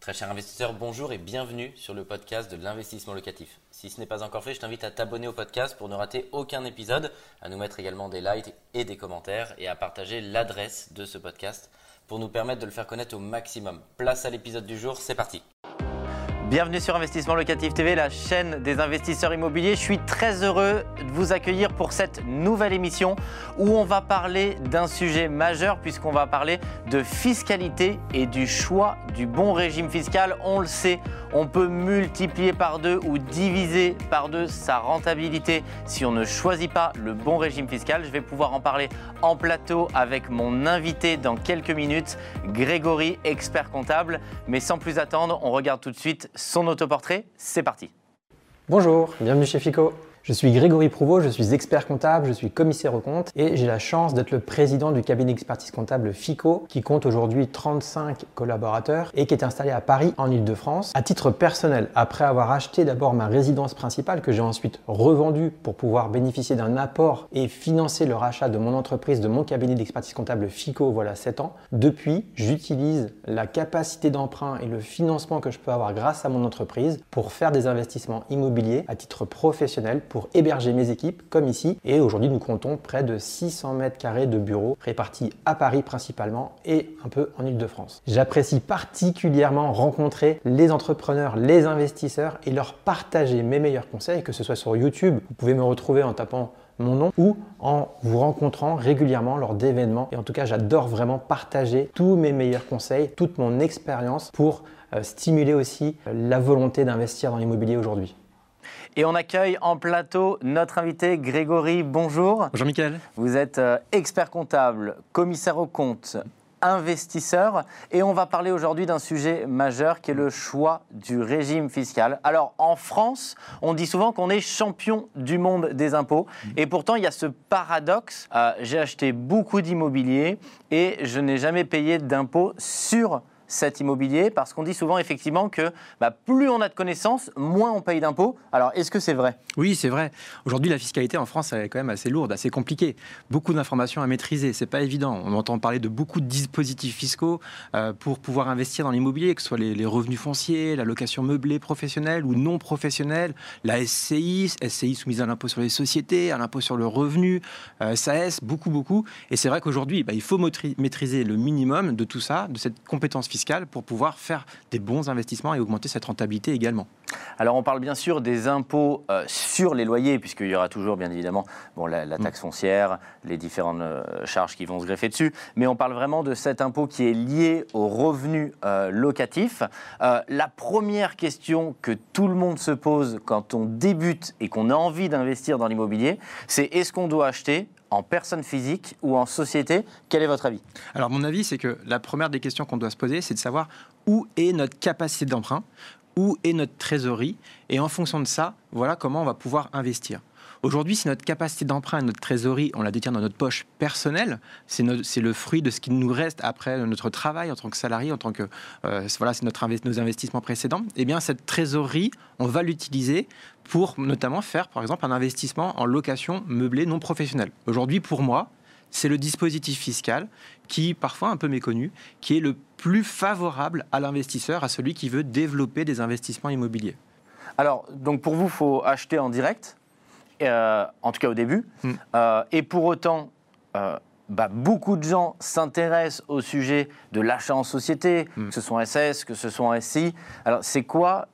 Très cher investisseur, bonjour et bienvenue sur le podcast de l'investissement locatif. Si ce n'est pas encore fait, je t'invite à t'abonner au podcast pour ne rater aucun épisode, à nous mettre également des likes et des commentaires et à partager l'adresse de ce podcast pour nous permettre de le faire connaître au maximum. Place à l'épisode du jour, c'est parti. Bienvenue sur Investissement Locatif TV, la chaîne des investisseurs immobiliers. Je suis très heureux de vous accueillir pour cette nouvelle émission où on va parler d'un sujet majeur puisqu'on va parler de fiscalité et du choix du bon régime fiscal. On le sait, on peut multiplier par deux ou diviser par deux sa rentabilité si on ne choisit pas le bon régime fiscal. Je vais pouvoir en parler en plateau avec mon invité dans quelques minutes, Grégory, expert comptable. Mais sans plus attendre, on regarde tout de suite son autoportrait. C'est parti. Bonjour, bienvenue chez FICO. Je suis Grégory Prouveau, je suis expert comptable, je suis commissaire aux comptes et j'ai la chance d'être le président du cabinet d'expertise comptable FICO qui compte aujourd'hui 35 collaborateurs et qui est installé à Paris en Ile-de-France. À titre personnel, après avoir acheté d'abord ma résidence principale que j'ai ensuite revendue pour pouvoir bénéficier d'un apport et financer le rachat de mon entreprise, de mon cabinet d'expertise comptable FICO, voilà 7 ans, depuis j'utilise la capacité d'emprunt et le financement que je peux avoir grâce à mon entreprise pour faire des investissements immobiliers à titre professionnel pour héberger mes équipes, comme ici. Et aujourd'hui, nous comptons près de 600 mètres carrés de bureaux répartis à Paris principalement et un peu en Ile-de-France. J'apprécie particulièrement rencontrer les entrepreneurs, les investisseurs et leur partager mes meilleurs conseils, que ce soit sur YouTube. Vous pouvez me retrouver en tapant mon nom ou en vous rencontrant régulièrement lors d'événements. Et en tout cas, j'adore vraiment partager tous mes meilleurs conseils, toute mon expérience pour euh, stimuler aussi la volonté d'investir dans l'immobilier aujourd'hui. Et on accueille en plateau notre invité Grégory. Bonjour. Bonjour Mickaël. Vous êtes euh, expert comptable, commissaire aux comptes, investisseur et on va parler aujourd'hui d'un sujet majeur qui est le choix du régime fiscal. Alors en France, on dit souvent qu'on est champion du monde des impôts et pourtant il y a ce paradoxe. Euh, j'ai acheté beaucoup d'immobilier et je n'ai jamais payé d'impôts sur cet immobilier Parce qu'on dit souvent effectivement que bah, plus on a de connaissances, moins on paye d'impôts. Alors est-ce que c'est vrai? Oui, c'est vrai. Aujourd'hui, la fiscalité en France elle est quand même assez lourde, assez compliquée. Beaucoup d'informations à maîtriser, c'est pas évident. On entend parler de beaucoup de dispositifs fiscaux euh, pour pouvoir investir dans l'immobilier, que ce soit les, revenus fonciers, la location meublée professionnelle ou non professionnelle, la SCI, SCI soumise à l'impôt sur les sociétés, à l'impôt sur le revenu, SAS, euh, beaucoup, beaucoup. Et c'est vrai qu'aujourd'hui, bah, il faut maîtriser le minimum de tout ça, de cette compétence fiscale pour pouvoir faire des bons investissements et augmenter cette rentabilité également. Alors on parle bien sûr des impôts euh, sur les loyers, puisqu'il y aura toujours bien évidemment bon, la, mm. taxe foncière, les différentes euh, charges qui vont se greffer dessus, mais on parle vraiment de cet impôt qui est lié aux revenus euh, locatifs. la première question que tout le monde se pose quand on débute et qu'on a envie d'investir dans l'immobilier, c'est est-ce qu'on doit acheter en personne physique ou en société Quel est votre avis? Alors mon avis, c'est que la première des questions qu'on doit se poser, c'est de savoir où est notre capacité d'emprunt, où est notre trésorerie, et en fonction de ça, voilà comment on va pouvoir investir. Aujourd'hui, si notre capacité d'emprunt notre trésorerie, on la détient dans notre poche personnelle, c'est le fruit de ce qui nous reste après notre travail en tant que salarié, en tant que euh, voilà, c'est notre nos investissements précédents. Eh bien, cette trésorerie, on va l'utiliser pour notamment faire, par exemple, un investissement en location meublée non professionnelle. Aujourd'hui, pour moi, c'est le dispositif fiscal qui, parfois un peu méconnu, qui est le plus favorable à l'investisseur, à celui qui veut développer des investissements immobiliers. Alors, donc pour vous, il faut acheter en direct? En tout cas au début. Hmm. Euh, et pour autant, euh, bah, beaucoup de gens s'intéressent au sujet de l'achat en société, que ce soit en SS, que ce soit en SCI. Alors, c'est quoi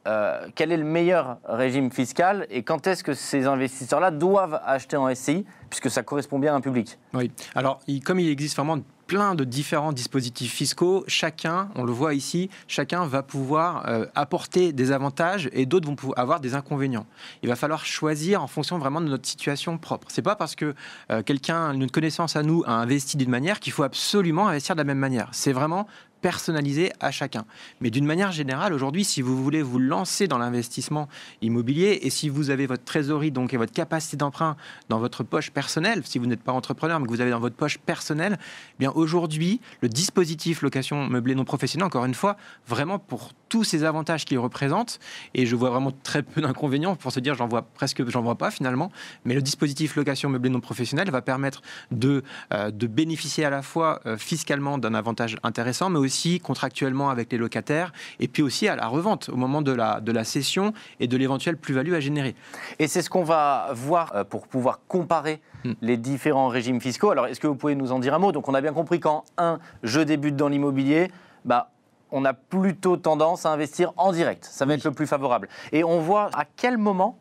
Quel est le meilleur régime fiscal Et quand est-ce que ces investisseurs-là doivent acheter en SCI Puisque ça correspond bien à un public? Oui. Alors, comme il existe vraiment plein de différents dispositifs fiscaux. Chacun, on le voit ici, chacun va pouvoir euh, apporter des avantages et d'autres vont avoir des inconvénients. Il va falloir choisir en fonction vraiment de notre situation propre. C'est pas parce que euh, quelqu'un, une connaissance à nous, a investi d'une manière qu'il faut absolument investir de la même manière. C'est vraiment personnalisé à chacun. Mais d'une manière générale, aujourd'hui, si vous voulez vous lancer dans l'investissement immobilier et si vous avez votre trésorerie donc et votre capacité d'emprunt dans votre poche personnelle, si vous n'êtes pas entrepreneur mais que vous avez dans votre poche personnelle, eh bien aujourd'hui, le dispositif location meublée non professionnelle, encore une fois, vraiment pour tous ces avantages qu'ils représentent, et je vois vraiment très peu d'inconvénients pour se dire j'en vois presque, j'en vois pas finalement, mais le dispositif location meublée non professionnelle va permettre de, euh, de bénéficier à la fois euh, fiscalement d'un avantage intéressant, mais aussi contractuellement avec les locataires, et puis aussi à la revente au moment de la, de la cession et de l'éventuelle plus-value à générer. Et c'est ce qu'on va voir euh, pour pouvoir comparer hmm. les différents régimes fiscaux. Alors, est-ce que vous pouvez nous en dire un mot? Donc, on a bien compris qu'en un, je débute dans l'immobilier, bah, on a plutôt tendance à investir en direct. Ça va être le plus favorable. Et on voit à quel moment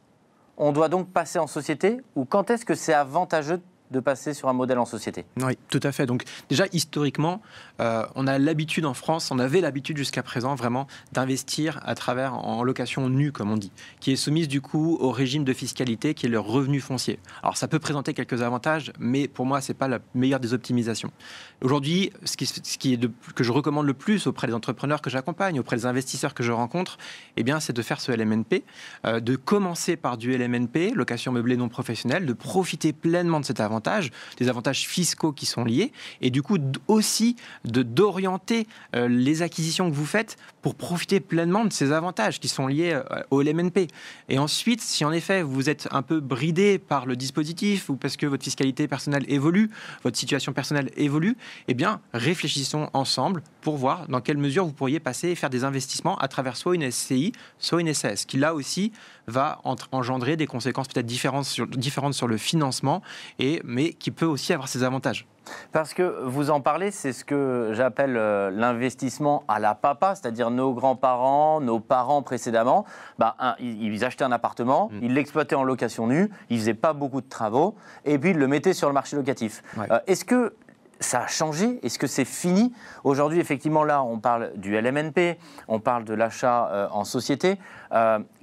on doit donc passer en société ou quand est-ce que c'est avantageux de passer sur un modèle en société. Oui, tout à fait. Donc déjà, historiquement, euh, on a l'habitude en France, on avait l'habitude jusqu'à présent vraiment d'investir à travers en location nue, comme on dit, qui est soumise du coup au régime de fiscalité qui est le revenu foncier. Alors ça peut présenter quelques avantages, mais pour moi, c'est pas la meilleure des optimisations. Aujourd'hui, ce qui, ce qui est de, que je recommande le plus auprès des entrepreneurs que j'accompagne, auprès des investisseurs que je rencontre, eh bien, c'est de faire ce LMNP, euh, de commencer par du LMNP, location meublée non professionnelle, de profiter pleinement de cet avantage des avantages fiscaux qui sont liés, et du coup aussi de d'orienter euh, les acquisitions que vous faites pour profiter pleinement de ces avantages qui sont liés euh, au LMNP. Et ensuite, si en effet vous êtes un peu bridé par le dispositif ou parce que votre fiscalité personnelle évolue, votre situation personnelle évolue, eh bien réfléchissons ensemble pour voir dans quelle mesure vous pourriez passer et faire des investissements à travers soit une SCI, soit une SAS, qui là aussi va engendrer des conséquences peut-être différentes sur, différentes sur le financement, et, mais qui peut aussi avoir ses avantages. Parce que vous en parlez, c'est ce que j'appelle euh, l'investissement à la papa, c'est-à-dire nos grands-parents, nos parents précédemment. Bah, ils, achetaient un appartement, mm. ils l'exploitaient en location nue, ils faisaient pas beaucoup de travaux, et puis ils le mettaient sur le marché locatif. Euh, est-ce que ça a changé? Est-ce que c'est fini? Aujourd'hui, effectivement, là, on parle du LMNP, on parle de l'achat euh, en société.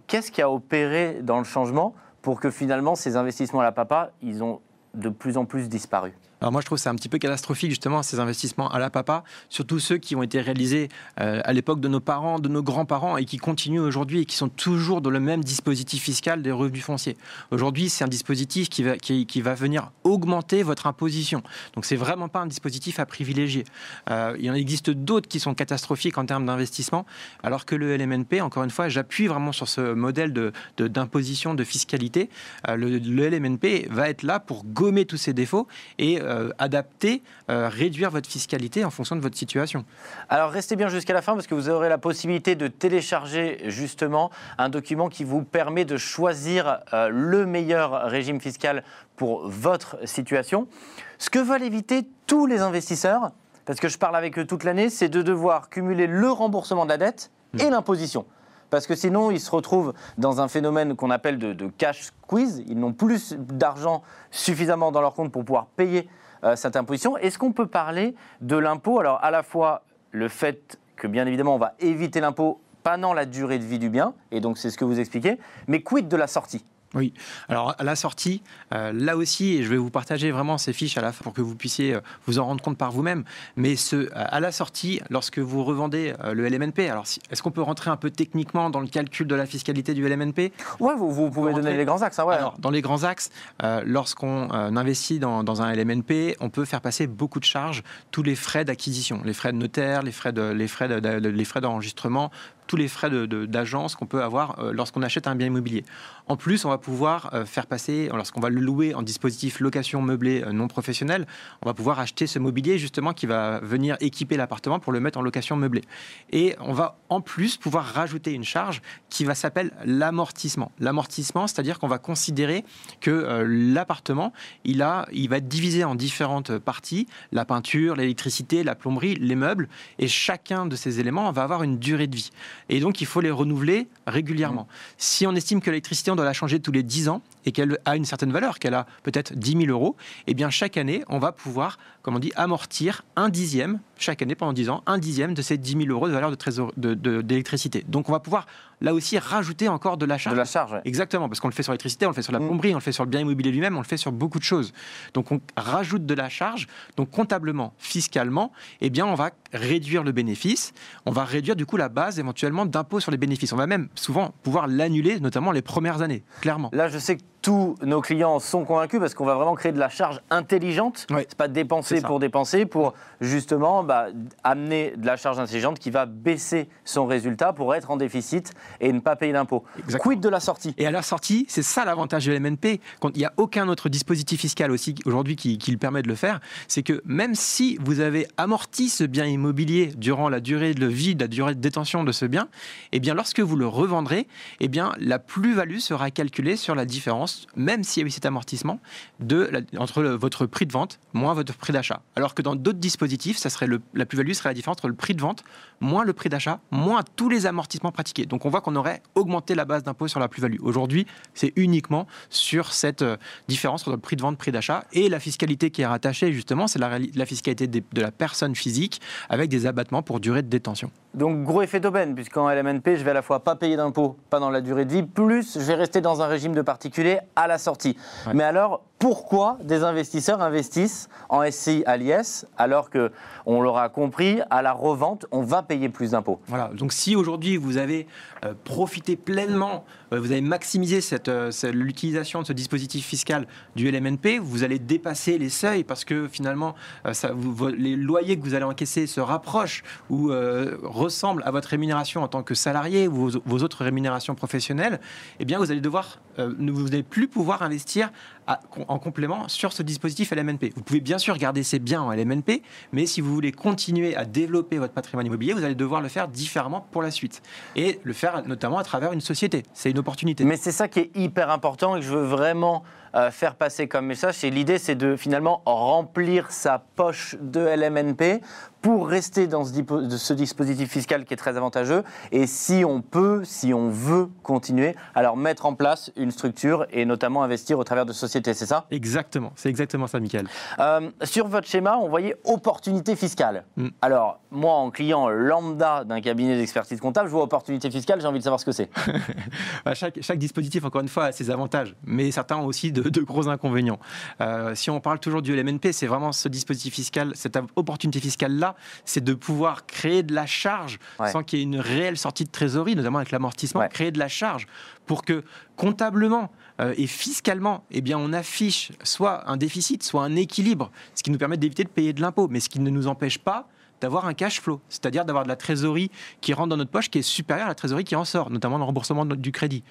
Qu'est-ce qui a opéré dans le changement pour que finalement ces investissements à la papa, ils ont de plus en plus disparu? Alors moi, je trouve c'est un petit peu catastrophique justement ces investissements à la papa, surtout ceux qui ont été réalisés euh, à l'époque de nos parents, de nos grands-parents et qui continuent aujourd'hui et qui sont toujours dans le même dispositif fiscal des revenus fonciers. Aujourd'hui, c'est un dispositif qui va, qui, va venir augmenter votre imposition. Donc c'est vraiment pas un dispositif à privilégier. Euh, il en existe d'autres qui sont catastrophiques en termes d'investissement, alors que le LMNP, encore une fois, j'appuie vraiment sur ce modèle de, d'imposition, de, fiscalité. Euh, le, le, LMNP va être là pour gommer tous ces défauts et euh, adapter, euh, réduire votre fiscalité en fonction de votre situation. Alors restez bien jusqu'à la fin parce que vous aurez la possibilité de télécharger justement un document qui vous permet de choisir euh, le meilleur régime fiscal pour votre situation. Ce que veulent éviter tous les investisseurs, parce que je parle avec eux toute l'année, c'est de devoir cumuler le remboursement de la dette et mmh. l'imposition parce que sinon ils se retrouvent dans un phénomène qu'on appelle de, de, cash squeeze. Ils n'ont plus d'argent suffisamment dans leur compte pour pouvoir payer cette imposition. Est-ce qu'on peut parler de l'impôt? Alors, à la fois le fait que, bien évidemment, on va éviter l'impôt pendant la durée de vie du bien, et donc c'est ce que vous expliquez, mais quid de la sortie? Oui. Alors à la sortie, euh, là aussi, et je vais vous partager vraiment ces fiches à la fin pour que vous puissiez euh, vous en rendre compte par vous-même. Mais ce, à la sortie, lorsque vous revendez euh, le LMNP, alors est-ce qu'on peut rentrer un peu techniquement dans le calcul de la fiscalité du LMNP Oui, vous, vous, pouvez donner les grands axes. Hein, ouais. Alors, dans les grands axes, lorsqu'on investit dans, dans, un LMNP, on peut faire passer beaucoup de charges, tous les frais d'acquisition, les frais de notaire, les frais de, les frais de, les frais d'enregistrement, tous les frais d'agence qu'on peut avoir euh, lorsqu'on achète un bien immobilier. En plus, on va pouvoir euh, faire passer, lorsqu'on va le louer en dispositif location meublée euh, non professionnel, on va pouvoir acheter ce mobilier justement qui va venir équiper l'appartement pour le mettre en location meublée. Et on va en plus pouvoir rajouter une charge qui va s'appeler l'amortissement. L'amortissement, c'est-à-dire qu'on va considérer que l'appartement, il, il va être divisé en différentes parties, la peinture, l'électricité, la plomberie, les meubles, et chacun de ces éléments va avoir une durée de vie. Et donc, il faut les renouveler régulièrement. Si on estime que l'électricité, on doit la changer tous les 10 ans et qu'elle a une certaine valeur, qu'elle a peut-être 10 000 euros, eh bien, chaque année, on va pouvoir, comme on dit, amortir un dixième, chaque année pendant 10 ans, un dixième de ces 10 000 euros de valeur d'électricité. De, donc, on va pouvoir là aussi rajouter encore de la charge. De la charge, Exactement, parce qu'on le fait sur l'électricité, on le fait sur la mmh. plomberie, on le fait sur le bien immobilier lui-même, on le fait sur beaucoup de choses. Donc on rajoute de la charge, donc comptablement, fiscalement, eh bien on va réduire le bénéfice, on va réduire du coup la base éventuellement d'impôt sur les bénéfices. On va même souvent pouvoir l'annuler, notamment les premières années, clairement. Là, je sais que tous nos clients sont convaincus parce qu'on va vraiment créer de la charge intelligente. Oui. C'est pas dépenser pour dépenser, pour justement bah, amener de la charge intelligente qui va baisser son résultat pour être en déficit et ne pas payer d'impôts. Quid de la sortie? Et à la sortie, c'est ça l'avantage de l'MNP. Quand il n'y a aucun autre dispositif fiscal aussi aujourd'hui qui, qui le permet de le faire, c'est que même si vous avez amorti ce bien immobilier durant la durée de vie, la durée de détention de ce bien, eh bien lorsque vous le revendrez, eh bien la plus-value sera calculée sur la différence, même s'il y a eu cet amortissement, entre votre prix de vente moins votre prix d'achat. Alors que dans d'autres dispositifs, la plus-value serait la différence entre le prix de vente moins le prix d'achat, moins tous les amortissements pratiqués. Donc on voit qu'on aurait augmenté la base d'impôt sur la plus-value. Aujourd'hui, c'est uniquement sur cette euh, différence entre le prix de vente, prix d'achat et la fiscalité qui est rattachée justement, c'est la, fiscalité de la personne physique avec des abattements pour durée de détention. Donc gros effet d'aubaine, puisqu'en LMNP, je vais à la fois pas payer d'impôts pendant la durée de vie, plus je vais rester dans un régime de particulier à la sortie. Ouais. Mais alors, pourquoi des investisseurs investissent en SCI à l'IS alors que, on l'aura compris, à la revente, on va payer plus d'impôts. Voilà, donc si aujourd'hui vous avez euh, profité pleinement, euh, vous avez maximisé cette, euh, l'utilisation de ce dispositif fiscal du LMNP, vous allez dépasser les seuils parce que finalement ça, vous- les loyers que vous allez encaisser se rapprochent ou ressemblent à votre rémunération en tant que salarié ou vos, vos autres rémunérations professionnelles, eh bien vous allez devoir, euh, vous n'allez plus pouvoir investir en complément sur ce dispositif LMNP. Vous pouvez bien sûr garder ces biens en LMNP, mais si vous voulez continuer à développer votre patrimoine immobilier, vous allez devoir le faire différemment pour la suite. Et le faire notamment à travers une société. C'est une opportunité. Mais c'est ça qui est hyper important et que je veux vraiment euh, faire passer comme message. C'est l'idée, c'est de finalement remplir sa poche de LMNP pour rester dans ce dispositif fiscal qui est très avantageux. Et si on peut, si on veut continuer, alors mettre en place une structure et notamment investir au travers de sociétés, c'est ça? Exactement, c'est exactement ça, Michael. Euh, sur votre schéma, on voyait opportunité fiscale. Mm. Alors, moi, en client lambda d'un cabinet d'expertise comptable, je vois opportunité fiscale, j'ai envie de savoir ce que c'est. Bah, chaque, chaque dispositif, encore une fois, a ses avantages, mais certains ont aussi de, de gros inconvénients. Euh, si on parle toujours du LMNP, c'est vraiment ce dispositif fiscal, cette opportunité fiscale-là, c'est de pouvoir créer de la charge Ouais. sans qu'il y ait une réelle sortie de trésorerie, notamment avec l'amortissement, Ouais. créer de la charge pour que comptablement euh, et fiscalement, eh bien, on affiche soit un déficit, soit un équilibre, ce qui nous permet d'éviter de payer de l'impôt, mais ce qui ne nous empêche pas d'avoir un cash flow, c'est-à-dire d'avoir de la trésorerie qui rentre dans notre poche qui est supérieure à la trésorerie qui en sort, notamment le remboursement du crédit.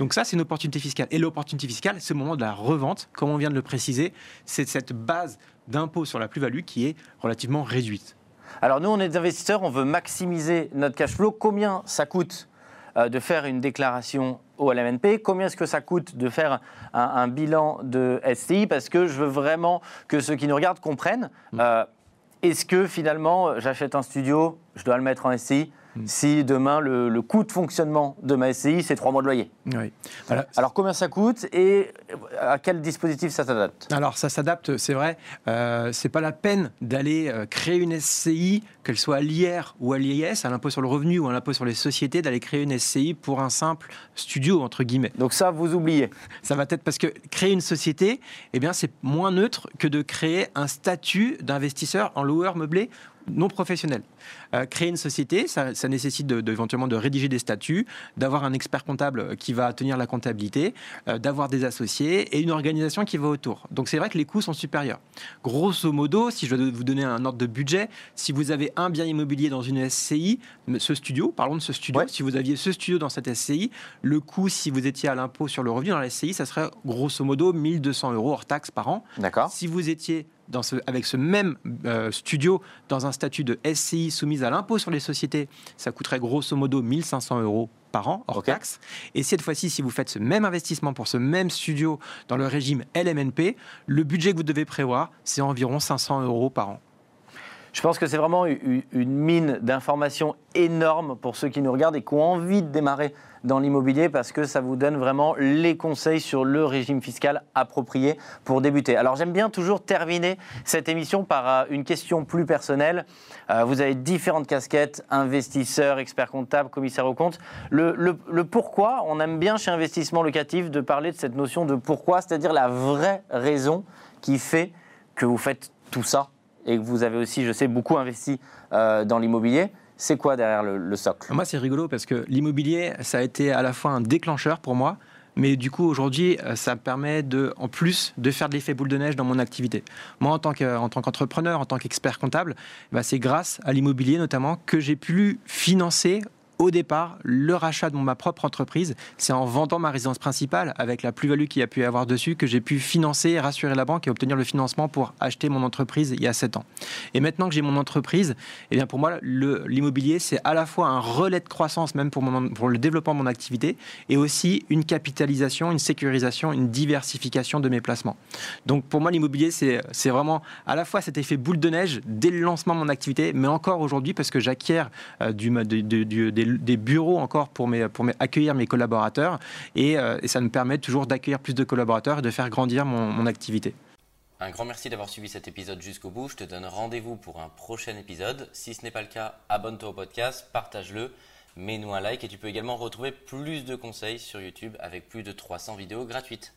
Donc ça, c'est une opportunité fiscale. Et l'opportunité fiscale, c'est au moment de la revente, comme on vient de le préciser, c'est cette base d'impôt sur la plus-value qui est relativement réduite. Alors nous, on est des investisseurs, on veut maximiser notre cash flow. Combien ça coûte euh, de faire une déclaration au LMNP Combien est-ce que ça coûte de faire un, un bilan de SCI Parce que je veux vraiment que ceux qui nous regardent comprennent. euh, est-ce que finalement, j'achète un studio, je dois le mettre en SCI si demain le, le coût de fonctionnement de ma SCI, c'est trois mois de loyer? Oui. Voilà. Alors combien ça coûte et à quel dispositif ça s'adapte? Alors ça s'adapte, c'est vrai. Euh, c'est pas la peine d'aller euh, créer une SCI, qu'elle soit à l'IR ou à l'IS, à l'impôt sur le revenu ou à l'impôt sur les sociétés, d'aller créer une SCI pour un simple studio entre guillemets. Donc ça, vous oubliez. Ça va être parce que créer une société, eh bien c'est moins neutre que de créer un statut d'investisseur en loueur meublé non professionnel. Euh, créer une société, ça, ça nécessite de, de- éventuellement de rédiger des statuts, d'avoir un expert comptable qui va tenir la comptabilité, euh, d'avoir des associés et une organisation qui va autour. Donc c'est vrai que les coûts sont supérieurs. Grosso modo, si je dois vous donner un ordre de budget, si vous avez un bien immobilier dans une SCI, ce studio, parlons de ce studio, Ouais. si vous aviez ce studio dans cette SCI, le coût, si vous étiez à l'impôt sur le revenu dans la SCI, ça serait grosso modo 1200 euros hors taxes par an. D'accord Si vous étiez dans ce- avec ce même euh, studio dans un statut de SCI soumise à l'impôt sur les sociétés, ça coûterait grosso modo 1500 euros par an hors Ok. taxes. Et cette fois-ci, si vous faites ce même investissement pour ce même studio dans le régime LMNP, le budget que vous devez prévoir, c'est environ 500 euros par an. Je pense que c'est vraiment une mine d'informations énorme pour ceux qui nous regardent et qui ont envie de démarrer dans l'immobilier parce que ça vous donne vraiment les conseils sur le régime fiscal approprié pour débuter. Alors j'aime bien toujours terminer cette émission par euh, une question plus personnelle. Euh, vous avez différentes casquettes, investisseur, expert comptable, commissaire aux comptes. Le- le pourquoi, on aime bien chez Investissement Locatif de parler de cette notion de pourquoi, c'est-à-dire la vraie raison qui fait que vous faites tout ça et que vous avez aussi, je sais, beaucoup investi euh, dans l'immobilier. C'est quoi derrière le, le socle? Moi, c'est rigolo parce que l'immobilier, ça a été à la fois un déclencheur pour moi, Mais du coup, aujourd'hui, euh, ça me permet de, en plus de faire de l'effet boule de neige dans mon activité. Moi, en tant qu'entrepreneur, en tant qu'expert comptable, bah, c'est grâce à l'immobilier notamment que j'ai pu financer au départ, le rachat de ma propre entreprise, c'est en vendant ma résidence principale avec la plus-value qu'il y a pu avoir dessus que j'ai pu financer, rassurer la banque et obtenir le financement pour acheter mon entreprise il y a 7 ans. Et maintenant que j'ai mon entreprise, eh bien pour moi, l'immobilier, c'est à la fois un relais de croissance même pour, le développement de mon activité et aussi une capitalisation, une sécurisation, une diversification de mes placements. Donc pour moi, l'immobilier, c'est vraiment à la fois cet effet boule de neige dès le lancement de mon activité, mais encore aujourd'hui parce que j'acquiers euh, du, des des bureaux encore pour, mes, accueillir mes collaborateurs euh, et, ça me permet toujours d'accueillir plus de collaborateurs et de faire grandir mon, mon activité. Un grand merci d'avoir suivi cet épisode jusqu'au bout. Je te donne rendez-vous pour un prochain épisode. Si ce n'est pas le cas, abonne-toi au podcast, partage-le, mets-nous un like et tu peux également retrouver plus de conseils sur YouTube avec plus de 300 vidéos gratuites.